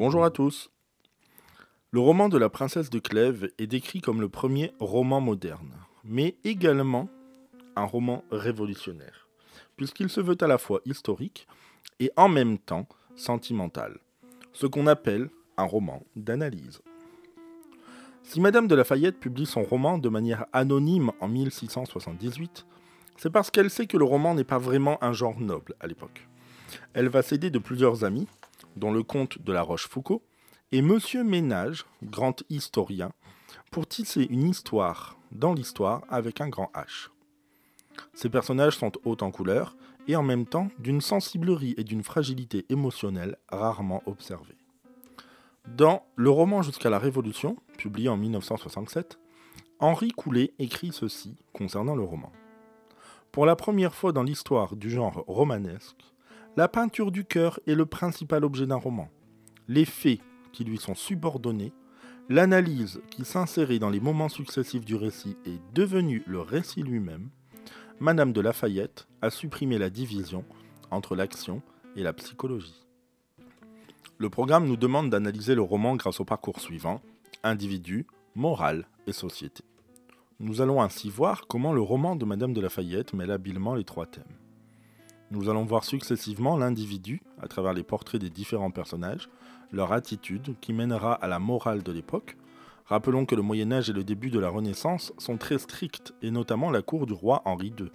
Bonjour à tous. Le roman de la princesse de Clèves est décrit comme le premier roman moderne, mais également un roman révolutionnaire, puisqu'il se veut à la fois historique et en même temps sentimental, ce qu'on appelle un roman d'analyse. Si Madame de Lafayette publie son roman de manière anonyme en 1678, c'est parce qu'elle sait que le roman n'est pas vraiment un genre noble à l'époque. Elle va s'aider de plusieurs amis, dont le comte de la Rochefoucauld, et Monsieur Ménage, grand historien, pour tisser une histoire dans l'histoire avec un grand H. Ces personnages sont hauts en couleur et en même temps d'une sensiblerie et d'une fragilité émotionnelle rarement observées. Dans Le roman jusqu'à la Révolution, publié en 1967, Henri Coulet écrit ceci concernant le roman. Pour la première fois dans l'histoire du genre romanesque, la peinture du cœur est le principal objet d'un roman. Les faits qui lui sont subordonnés, l'analyse qui s'insérait dans les moments successifs du récit est devenue le récit lui-même, Madame de Lafayette a supprimé la division entre l'action et la psychologie. Le programme nous demande d'analyser le roman grâce au parcours suivant, individu, morale et société. Nous allons ainsi voir comment le roman de Madame de Lafayette mêle habilement les trois thèmes. Nous allons voir successivement l'individu, à travers les portraits des différents personnages, leur attitude qui mènera à la morale de l'époque. Rappelons que le Moyen Âge et le début de la Renaissance sont très stricts, et notamment la cour du roi Henri II.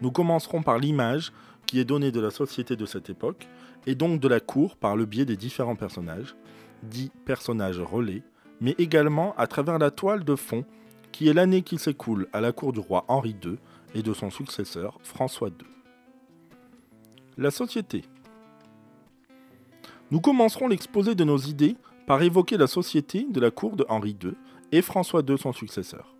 Nous commencerons par l'image qui est donnée de la société de cette époque, et donc de la cour par le biais des différents personnages, dits personnages relais, mais également à travers la toile de fond, qui est l'année qui s'écoule à la cour du roi Henri II et de son successeur François II. La société. Nous commencerons l'exposé de nos idées par évoquer la société de la cour de Henri II et François II son successeur.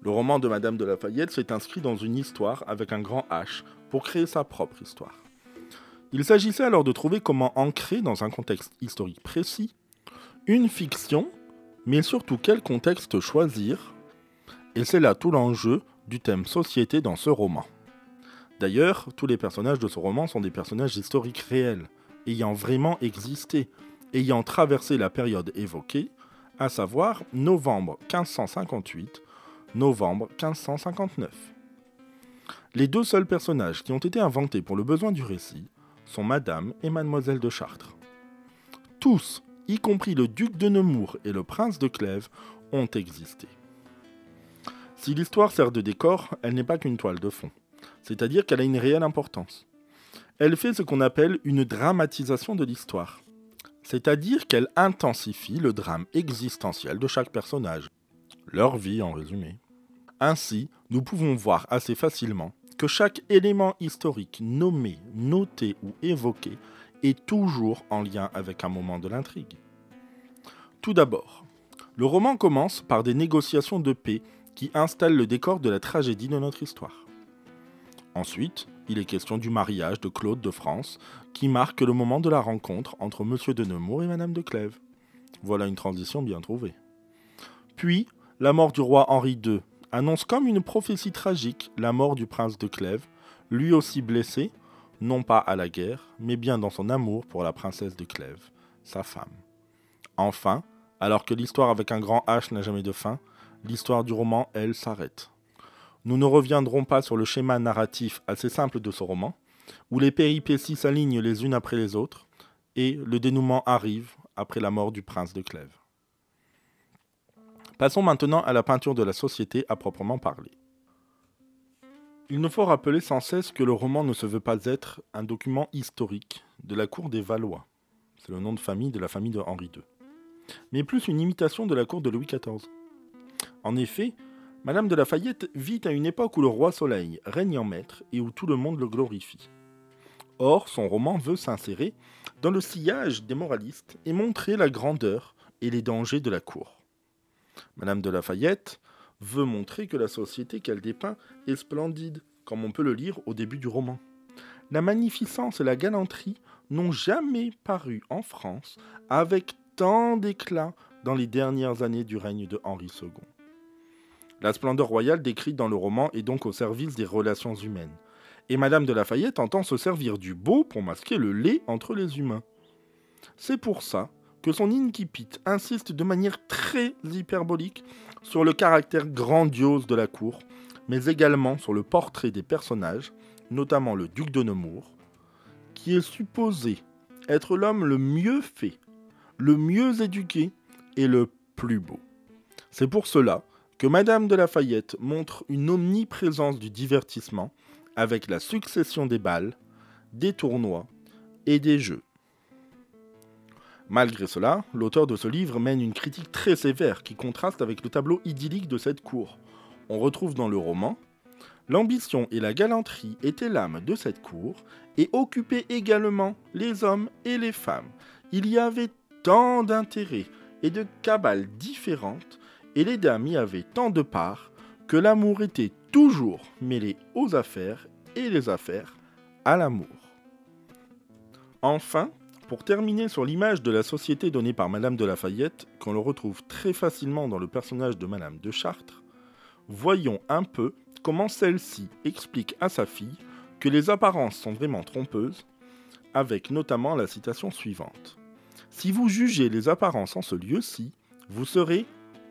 Le roman de Madame de Lafayette s'est inscrit dans une histoire avec un grand H pour créer sa propre histoire. Il s'agissait alors de trouver comment ancrer dans un contexte historique précis une fiction, mais surtout quel contexte choisir, et c'est là tout l'enjeu du thème société dans ce roman. D'ailleurs, tous les personnages de ce roman sont des personnages historiques réels, ayant vraiment existé, ayant traversé la période évoquée, à savoir novembre 1558, novembre 1559. Les deux seuls personnages qui ont été inventés pour le besoin du récit sont Madame et Mademoiselle de Chartres. Tous, y compris le duc de Nemours et le prince de Clèves, ont existé. Si l'histoire sert de décor, elle n'est pas qu'une toile de fond c'est-à-dire qu'elle a une réelle importance. Elle fait ce qu'on appelle une dramatisation de l'histoire, c'est-à-dire qu'elle intensifie le drame existentiel de chaque personnage, leur vie en résumé. Ainsi, nous pouvons voir assez facilement que chaque élément historique nommé, noté ou évoqué est toujours en lien avec un moment de l'intrigue. Tout d'abord, le roman commence par des négociations de paix qui installent le décor de la tragédie de notre histoire. Ensuite, il est question du mariage de Claude de France, qui marque le moment de la rencontre entre Monsieur de Nemours et Madame de Clèves. Voilà une transition bien trouvée. Puis, la mort du roi Henri II annonce comme une prophétie tragique la mort du prince de Clèves, lui aussi blessé, non pas à la guerre, mais bien dans son amour pour la princesse de Clèves, sa femme. Enfin, alors que l'histoire avec un grand H n'a jamais de fin, l'histoire du roman, elle, s'arrête. Nous ne reviendrons pas sur le schéma narratif assez simple de ce roman, où les péripéties s'alignent les unes après les autres, et le dénouement arrive après la mort du prince de Clèves. Passons maintenant à la peinture de la société à proprement parler. Il nous faut rappeler sans cesse que le roman ne se veut pas être un document historique de la cour des Valois, c'est le nom de famille de la famille de Henri II, mais plus une imitation de la cour de Louis XIV. En effet, Madame de Lafayette vit à une époque où le roi Soleil règne en maître et où tout le monde le glorifie. Or, son roman veut s'insérer dans le sillage des moralistes et montrer la grandeur et les dangers de la cour. Madame de Lafayette veut montrer que la société qu'elle dépeint est splendide, comme on peut le lire au début du roman. La magnificence et la galanterie n'ont jamais paru en France avec tant d'éclat dans les dernières années du règne de Henri II. La splendeur royale décrite dans le roman est donc au service des relations humaines. Et Madame de Lafayette entend se servir du beau pour masquer le laid entre les humains. C'est pour ça que son incipit insiste de manière très hyperbolique sur le caractère grandiose de la cour, mais également sur le portrait des personnages, notamment le duc de Nemours, qui est supposé être l'homme le mieux fait, le mieux éduqué et le plus beau. C'est pour cela que Madame de Lafayette montre une omniprésence du divertissement avec la succession des balles, des tournois et des jeux. Malgré cela, l'auteur de ce livre mène une critique très sévère qui contraste avec le tableau idyllique de cette cour. On retrouve dans le roman L'ambition et la galanterie étaient l'âme de cette cour et occupaient également les hommes et les femmes. Il y avait tant d'intérêts et de cabales différentes, et les dames y avaient tant de parts, que l'amour était toujours mêlé aux affaires et les affaires à l'amour. Enfin, pour terminer sur l'image de la société donnée par Madame de Lafayette, qu'on le retrouve très facilement dans le personnage de Madame de Chartres, voyons un peu comment celle-ci explique à sa fille que les apparences sont vraiment trompeuses, avec notamment la citation suivante. Si vous jugez les apparences en ce lieu-ci, vous serez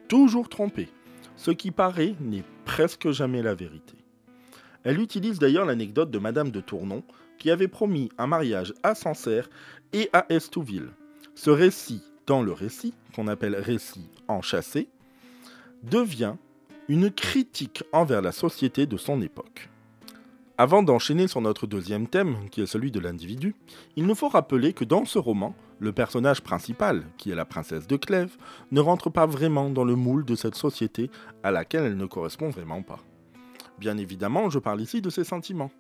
toujours trompé. Ce qui paraît n'est presque jamais la vérité. Elle utilise d'ailleurs l'anecdote de Madame de Tournon, qui avait promis un mariage à Sancerre et à Estouville. Ce récit, dans le récit, qu'on appelle récit enchâssé, devient une critique envers la société de son époque. Avant d'enchaîner sur notre deuxième thème, qui est celui de l'individu, il nous faut rappeler que dans ce roman, le personnage principal, qui est la princesse de Clèves, ne rentre pas vraiment dans le moule de cette société à laquelle elle ne correspond vraiment pas. Bien évidemment, je parle ici de ses sentiments.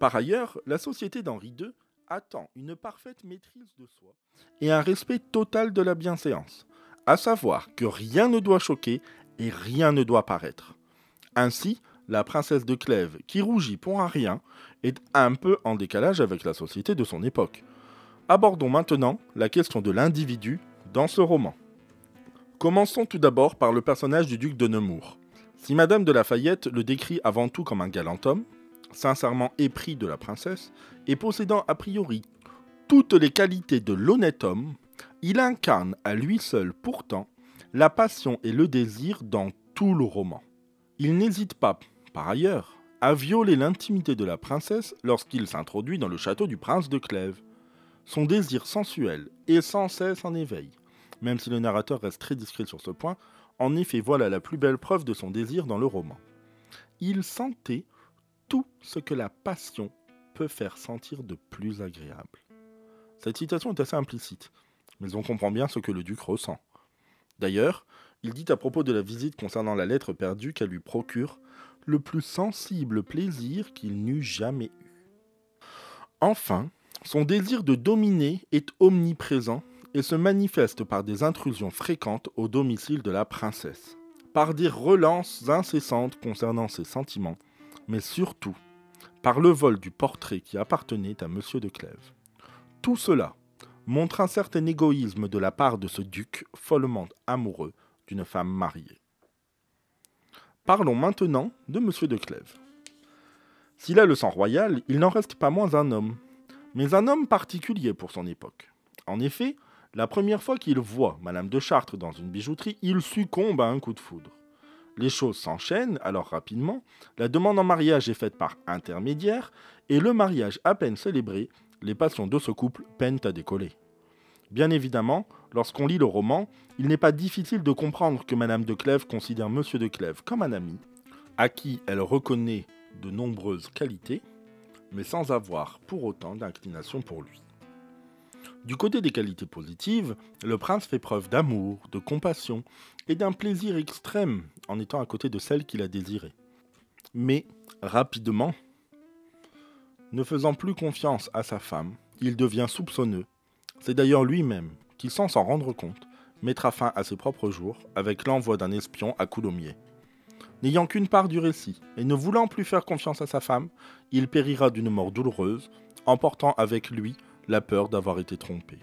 Par ailleurs, la société d'Henri II attend une parfaite maîtrise de soi et un respect total de la bienséance, à savoir que rien ne doit choquer et rien ne doit paraître. Ainsi, la princesse de Clèves, qui rougit pour un rien, est un peu en décalage avec la société de son époque. Abordons maintenant la question de l'individu dans ce roman. Commençons tout d'abord par le personnage du duc de Nemours. Si Madame de Lafayette le décrit avant tout comme un galant homme, sincèrement épris de la princesse, et possédant a priori toutes les qualités de l'honnête homme, il incarne à lui seul pourtant la passion et le désir dans tout le roman. Il n'hésite pas, par ailleurs, à violer l'intimité de la princesse lorsqu'il s'introduit dans le château du prince de Clèves. Son désir sensuel est sans cesse en éveil. Même si le narrateur reste très discret sur ce point, en effet voilà la plus belle preuve de son désir dans le roman. Il sentait tout ce que la passion peut faire sentir de plus agréable. Cette citation est assez implicite, mais on comprend bien ce que le duc ressent. D'ailleurs, il dit à propos de la visite concernant la lettre perdue qu'elle lui procure le plus sensible plaisir qu'il n'eût jamais eu. Enfin, son désir de dominer est omniprésent et se manifeste par des intrusions fréquentes au domicile de la princesse, par des relances incessantes concernant ses sentiments mais surtout par le vol du portrait qui appartenait à M. de Clèves. Tout cela montre un certain égoïsme de la part de ce duc follement amoureux d'une femme mariée. Parlons maintenant de M. de Clèves. S'il a le sang royal, il n'en reste pas moins un homme, mais un homme particulier pour son époque. En effet, la première fois qu'il voit Madame de Chartres dans une bijouterie, il succombe à un coup de foudre. Les choses s'enchaînent alors rapidement, la demande en mariage est faite par intermédiaire, et le mariage à peine célébré, les passions de ce couple peinent à décoller. Bien évidemment, lorsqu'on lit le roman, il n'est pas difficile de comprendre que Madame de Clèves considère Monsieur de Clèves comme un ami, à qui elle reconnaît de nombreuses qualités, mais sans avoir pour autant d'inclination pour lui. Du côté des qualités positives, le prince fait preuve d'amour, de compassion et d'un plaisir extrême en étant à côté de celle qu'il a désirée. Mais, rapidement, ne faisant plus confiance à sa femme, il devient soupçonneux. C'est d'ailleurs lui-même qui, sans s'en rendre compte, mettra fin à ses propres jours avec l'envoi d'un espion à Coulommiers. N'ayant qu'une part du récit et ne voulant plus faire confiance à sa femme, il périra d'une mort douloureuse, emportant avec lui la peur d'avoir été trompé.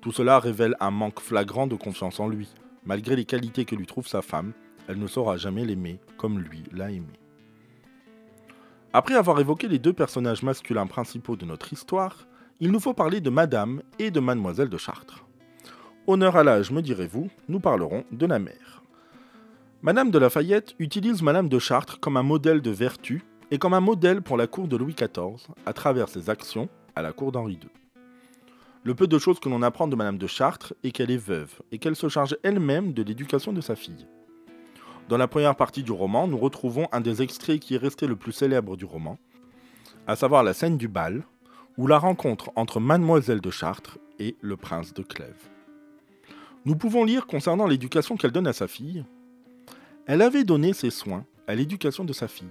Tout cela révèle un manque flagrant de confiance en lui, Malgré les qualités que lui trouve sa femme, elle ne saura jamais l'aimer comme lui l'a aimé. Après avoir évoqué les deux personnages masculins principaux de notre histoire, il nous faut parler de Madame et de Mademoiselle de Chartres. Honneur à l'âge, me direz-vous, nous parlerons de la mère. Madame de Lafayette utilise Madame de Chartres comme un modèle de vertu et comme un modèle pour la cour de Louis XIV à travers ses actions à la cour d'Henri II. Le peu de choses que l'on apprend de Madame de Chartres est qu'elle est veuve et qu'elle se charge elle-même de l'éducation de sa fille. Dans la première partie du roman, nous retrouvons un des extraits qui est resté le plus célèbre du roman, à savoir la scène du bal, ou la rencontre entre Mademoiselle de Chartres et le prince de Clèves. Nous pouvons lire concernant l'éducation qu'elle donne à sa fille. Elle avait donné ses soins à l'éducation de sa fille,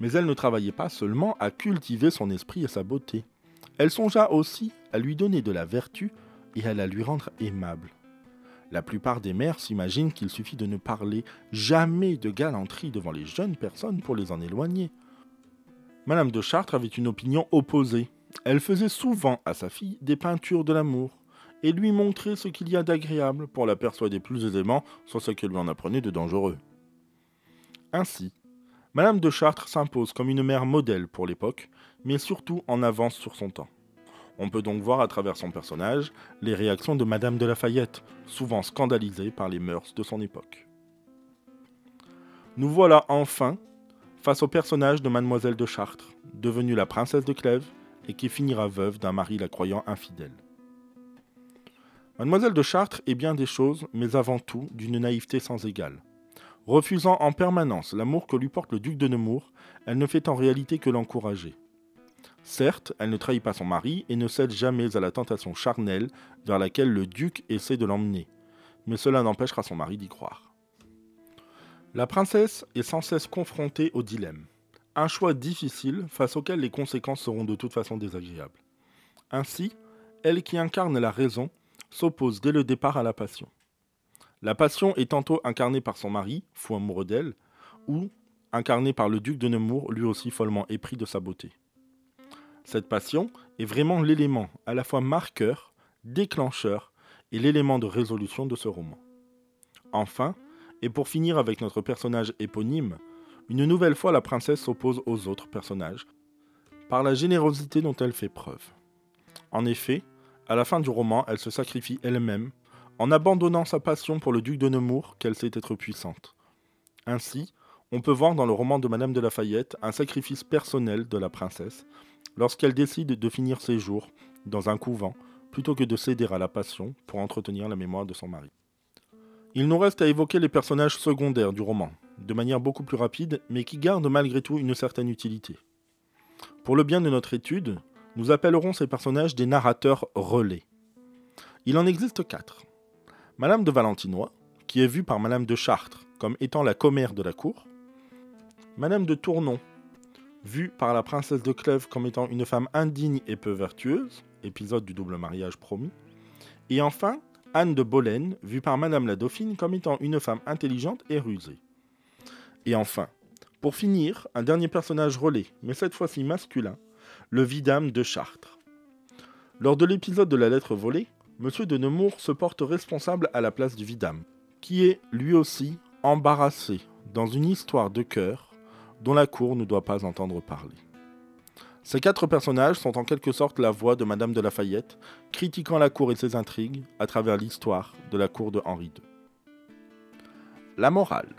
mais elle ne travaillait pas seulement à cultiver son esprit et sa beauté. Elle songea aussi à lui donner de la vertu et à la lui rendre aimable. La plupart des mères s'imaginent qu'il suffit de ne parler jamais de galanterie devant les jeunes personnes pour les en éloigner. Madame de Chartres avait une opinion opposée. Elle faisait souvent à sa fille des peintures de l'amour et lui montrait ce qu'il y a d'agréable pour la persuader plus aisément sur ce qu'elle lui en apprenait de dangereux. Ainsi, Madame de Chartres s'impose comme une mère modèle pour l'époque, mais surtout en avance sur son temps. On peut donc voir à travers son personnage les réactions de Madame de Lafayette, souvent scandalisée par les mœurs de son époque. Nous voilà enfin face au personnage de Mademoiselle de Chartres, devenue la princesse de Clèves et qui finira veuve d'un mari la croyant infidèle. Mademoiselle de Chartres est bien des choses, mais avant tout d'une naïveté sans égale. Refusant en permanence l'amour que lui porte le duc de Nemours, elle ne fait en réalité que l'encourager. Certes, elle ne trahit pas son mari et ne cède jamais à la tentation charnelle vers laquelle le duc essaie de l'emmener, mais cela n'empêchera son mari d'y croire. La princesse est sans cesse confrontée au dilemme, un choix difficile face auquel les conséquences seront de toute façon désagréables. Ainsi, elle qui incarne la raison s'oppose dès le départ à la passion. La passion est tantôt incarnée par son mari, fou amoureux d'elle, ou incarnée par le duc de Nemours, lui aussi follement épris de sa beauté. Cette passion est vraiment l'élément à la fois marqueur, déclencheur et l'élément de résolution de ce roman. Enfin, et pour finir avec notre personnage éponyme, une nouvelle fois la princesse s'oppose aux autres personnages par la générosité dont elle fait preuve. En effet, à la fin du roman, elle se sacrifie elle-même en abandonnant sa passion pour le duc de Nemours qu'elle sait être puissante. Ainsi, on peut voir dans le roman de Madame de Lafayette un sacrifice personnel de la princesse lorsqu'elle décide de finir ses jours dans un couvent plutôt que de céder à la passion pour entretenir la mémoire de son mari. Il nous reste à évoquer les personnages secondaires du roman, de manière beaucoup plus rapide, mais qui gardent malgré tout une certaine utilité. Pour le bien de notre étude, nous appellerons ces personnages des narrateurs relais. Il en existe quatre. Madame de Valentinois, qui est vue par Madame de Chartres comme étant la commère de la cour. Madame de Tournon, vue par la princesse de Clèves comme étant une femme indigne et peu vertueuse, épisode du double mariage promis, et enfin Anne de Bolène, vue par Madame la Dauphine comme étant une femme intelligente et rusée. Et enfin, pour finir, un dernier personnage relais, mais cette fois-ci masculin, le vidame de Chartres. Lors de l'épisode de la lettre volée, M. de Nemours se porte responsable à la place du vidame, qui est lui aussi embarrassé dans une histoire de cœur dont la cour ne doit pas entendre parler. Ces quatre personnages sont en quelque sorte la voix de Madame de Lafayette, critiquant la cour et ses intrigues à travers l'histoire de la cour de Henri II. La morale.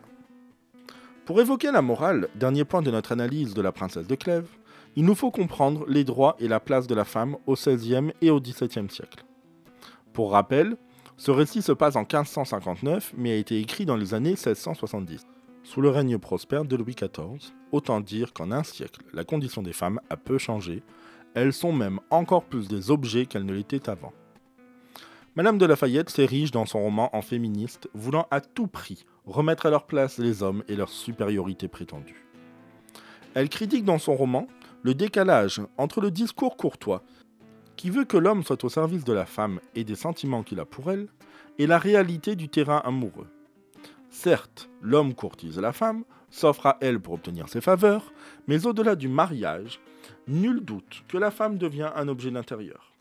Pour évoquer la morale, dernier point de notre analyse de la princesse de Clèves, il nous faut comprendre les droits et la place de la femme au XVIe et au XVIIe siècle. Pour rappel, ce récit se passe en 1559 mais a été écrit dans les années 1670 sous le règne prospère de Louis XIV. Autant dire qu'en un siècle, la condition des femmes a peu changé. Elles sont même encore plus des objets qu'elles ne l'étaient avant. Madame de Lafayette s'érige dans son roman en féministe, voulant à tout prix remettre à leur place les hommes et leur supériorité prétendue. Elle critique dans son roman le décalage entre le discours courtois, qui veut que l'homme soit au service de la femme et des sentiments qu'il a pour elle, et la réalité du terrain amoureux. Certes, l'homme courtise la femme, s'offre à elle pour obtenir ses faveurs, mais au-delà du mariage, nul doute que la femme devient un objet d'intérieur.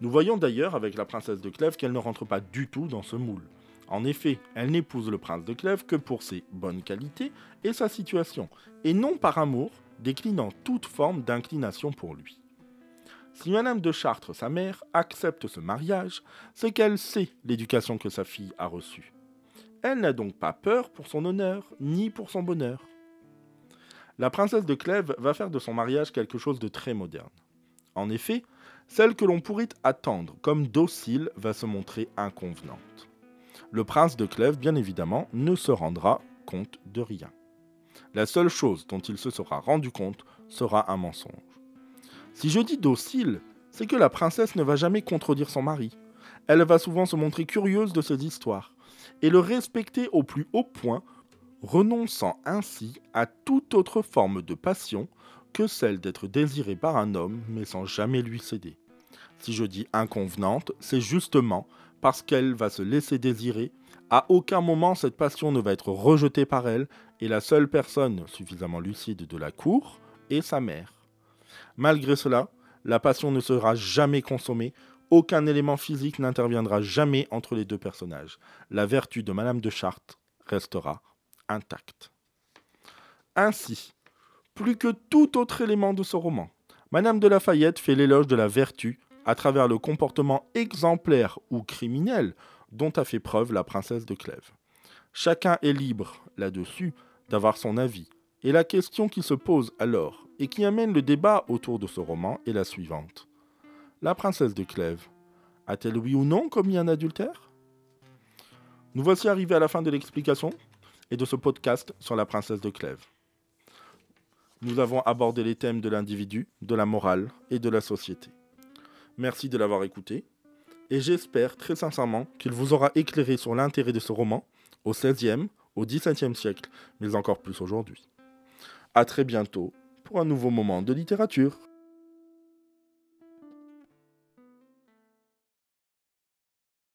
Nous voyons d'ailleurs avec la princesse de Clèves qu'elle ne rentre pas du tout dans ce moule. En effet, elle n'épouse le prince de Clèves que pour ses bonnes qualités et sa situation, et non par amour, déclinant toute forme d'inclination pour lui. Si Madame de Chartres, sa mère, accepte ce mariage, c'est qu'elle sait l'éducation que sa fille a reçue. Elle n'a donc pas peur pour son honneur, ni pour son bonheur. La princesse de Clèves va faire de son mariage quelque chose de très moderne. En effet, celle que l'on pourrait attendre comme docile va se montrer inconvenante. Le prince de Clèves, bien évidemment, ne se rendra compte de rien. La seule chose dont il se sera rendu compte sera un mensonge. Si je dis docile, c'est que la princesse ne va jamais contredire son mari. Elle va souvent se montrer curieuse de ses histoires et le respecter au plus haut point, renonçant ainsi à toute autre forme de passion que celle d'être désirée par un homme mais sans jamais lui céder. Si je dis inconvenante, c'est justement parce qu'elle va se laisser désirer. À aucun moment cette passion ne va être rejetée par elle et la seule personne suffisamment lucide de la cour est sa mère. Malgré cela, la passion ne sera jamais consommée, aucun élément physique n'interviendra jamais entre les deux personnages. La vertu de Madame de Chartres restera intacte. Ainsi, plus que tout autre élément de ce roman, Madame de Lafayette fait l'éloge de la vertu à travers le comportement exemplaire ou criminel dont a fait preuve la princesse de Clèves. Chacun est libre, là-dessus, d'avoir son avis, et la question qui se pose alors, et qui amène le débat autour de ce roman, est la suivante. La princesse de Clèves a-t-elle oui ou non commis un adultère? Nous voici arrivés à la fin de l'explication et de ce podcast sur la princesse de Clèves. Nous avons abordé les thèmes de l'individu, de la morale et de la société. Merci de l'avoir écouté. Et j'espère très sincèrement qu'il vous aura éclairé sur l'intérêt de ce roman au XVIe, au XVIIe siècle, mais encore plus aujourd'hui. A très bientôt pour un nouveau moment de littérature.